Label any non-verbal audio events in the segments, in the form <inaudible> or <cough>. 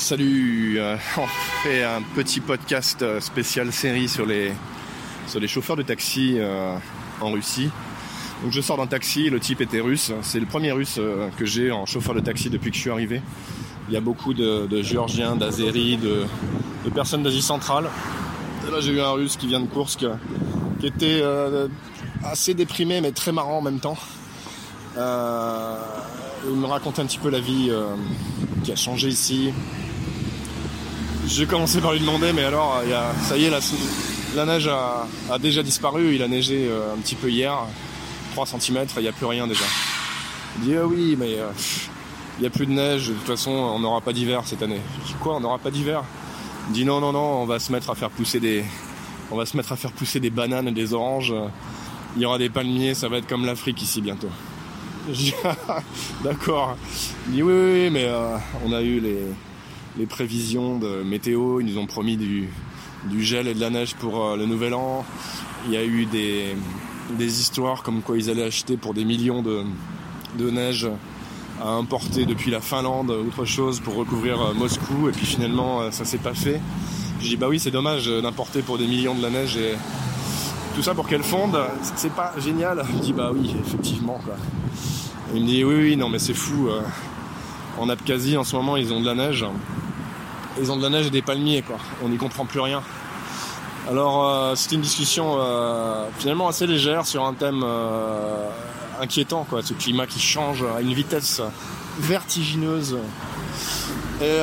Salut, euh, on fait un petit podcast euh, spécial série sur les, chauffeurs de taxi euh, en Russie. Donc je sors d'un taxi, le type était russe, c'est le premier russe que j'ai en chauffeur de taxi depuis que je suis arrivé. Il y a beaucoup de, Géorgiens, d'Azéris, de, personnes d'Asie centrale. Là j'ai eu un russe qui vient de Kursk, qui était assez déprimé mais très marrant en même temps. Me racontait un petit peu la vie qui a changé ici, j'ai commencé par lui demander, mais alors, y a, ça y est, la, neige a, a, déjà disparu. Il a neigé euh, un petit peu hier, 3 cm, il n'y a plus rien déjà. Il dit, ah oui, mais euh, il n'y a plus de neige, de toute façon, on n'aura pas d'hiver cette année. Je dis, quoi, on n'aura pas d'hiver? Il dit, non, non, non, on va se mettre à faire pousser des, on va se mettre à faire pousser des bananes et des oranges. Il y aura des palmiers, ça va être comme l'Afrique ici bientôt. <laughs> D'accord. Il dit, oui, oui, mais euh, on a eu les prévisions de météo. Ils nous ont promis du, gel et de la neige pour euh, le nouvel an. Il y a eu des, histoires comme quoi ils allaient acheter pour des millions de, neige à importer depuis la Finlande, autre chose pour recouvrir euh, Moscou. Et puis finalement, ça s'est pas fait. Je dis bah oui, c'est dommage d'importer pour des millions de la neige et tout ça pour qu'elle fonde. C'est pas génial. Je dis bah oui, effectivement quoi. il me dit oui oui non mais c'est fou. En Abkhazie en ce moment ils ont de la neige ils ont de la neige et des palmiers, quoi. On n'y comprend plus rien. Alors, euh, c'était une discussion euh, finalement assez légère sur un thème euh, inquiétant, quoi. Ce climat qui change à une vitesse vertigineuse. Et,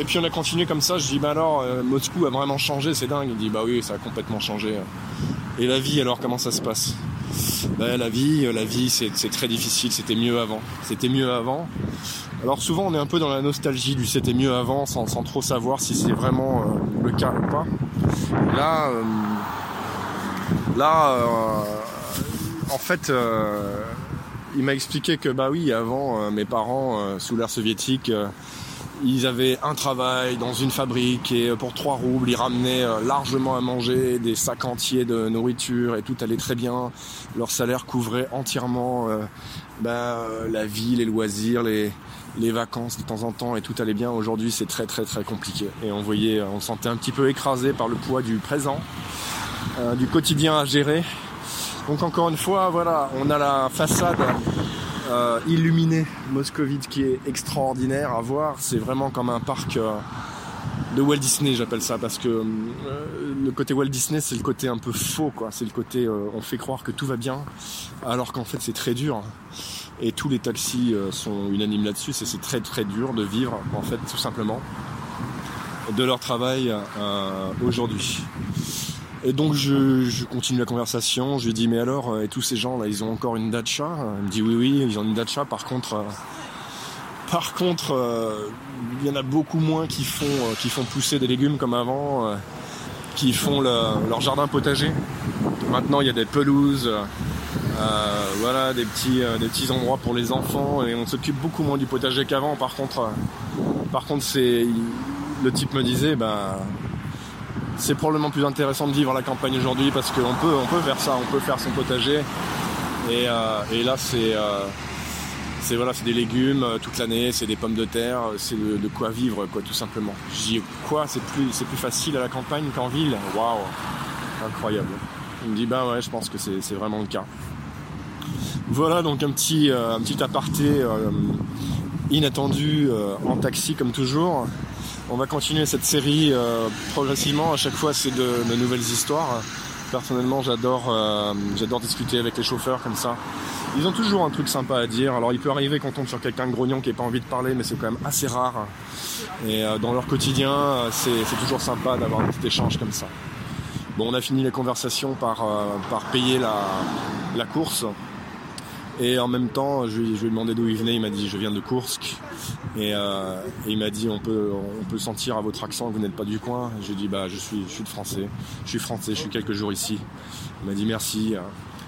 et, puis on a continué comme ça. Je dis, bah alors, Moscou a vraiment changé, c'est dingue. Il dit, bah oui, ça a complètement changé. Et la vie, alors, comment ça se passe? Bah, La vie, la vie, c'est très difficile. C'était mieux avant. C'était mieux avant. Alors souvent on est un peu dans la nostalgie du c'était mieux avant sans, trop savoir si c'est vraiment euh, le cas ou pas. Là, euh, là euh, en fait, il m'a expliqué que bah oui, avant mes parents sous l'ère soviétique, ils avaient un travail dans une fabrique et pour 3 roubles, ils ramenaient largement à manger, des sacs entiers de nourriture et tout allait très bien. Leur salaire couvrait entièrement bah, la vie, les loisirs, les, vacances de temps en temps et tout allait bien. Aujourd'hui, c'est très très très compliqué. Et on voyait, on se sentait un petit peu écrasé par le poids du présent, euh, du quotidien à gérer. Donc encore une fois, voilà, on a la façade euh, illuminée moscovite qui est extraordinaire à voir. C'est vraiment comme un parc euh, de Walt Disney, j'appelle ça, parce que le côté Walt Disney, c'est le côté un peu faux, quoi. C'est le côté, on fait croire que tout va bien, alors qu'en fait c'est très dur et tous les taxis euh, sont unanimes là-dessus, c'est très très dur de vivre en fait tout simplement de leur travail euh, aujourd'hui. Et donc je, continue la conversation, je lui dis mais alors, euh, et tous ces gens là, ils ont encore une dacha? Il me dit oui oui, ils ont une dacha, par contre, par contre, il y en a beaucoup moins qui font, qui font pousser des légumes comme avant, qui font leur jardin potager. Maintenant il y a des pelouses, euh, voilà, des petits, euh, des petits endroits pour les enfants et on s'occupe beaucoup moins du potager qu'avant. Par contre, euh, par contre, c'est le type me disait, bah, c'est probablement plus intéressant de vivre la campagne aujourd'hui parce qu'on peut, on peut faire ça, on peut faire son potager. Et, là, c'est, c'est voilà, des légumes toute l'année, c'est des pommes de terre, c'est de, quoi vivre, quoi, tout simplement. Je dis quoi, c'est plus, plus facile à la campagne qu'en ville? Waouh, incroyable. Il me dit bah ouais, je pense que c'est vraiment le cas. Voilà donc un petit, euh, un petit aparté euh, inattendu euh, en taxi comme toujours. On va continuer cette série progressivement. À chaque fois, c'est de, nouvelles histoires. Personnellement, j'adore, j'adore discuter avec les chauffeurs comme ça. Ils ont toujours un truc sympa à dire. Alors, il peut arriver qu'on tombe sur quelqu'un de grognon qui n'a pas envie de parler, mais c'est quand même assez rare. Et dans leur quotidien, c'est, toujours sympa d'avoir un petit échange comme ça. Bon, on a fini la conversation par, par payer la course. Et en même temps, je lui, ai demandé d'où il venait. Il m'a dit je viens de Kursk. Euh, et, il m'a dit on peut, on peut sentir à votre accent que vous n'êtes pas du coin. J'ai dit bah je suis, de français. Je suis français. Je suis quelques jours ici. Il m'a dit merci. Euh,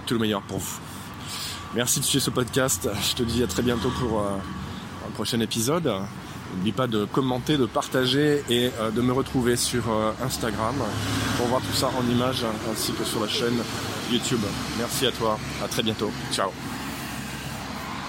tout le meilleur pour vous. Merci de suivre ce podcast. Je te dis à très bientôt pour euh, un prochain épisode. N'oublie pas de commenter, de partager et de me retrouver sur Instagram pour voir tout ça en images ainsi que sur la chaîne YouTube. Merci à toi. À très bientôt. Ciao.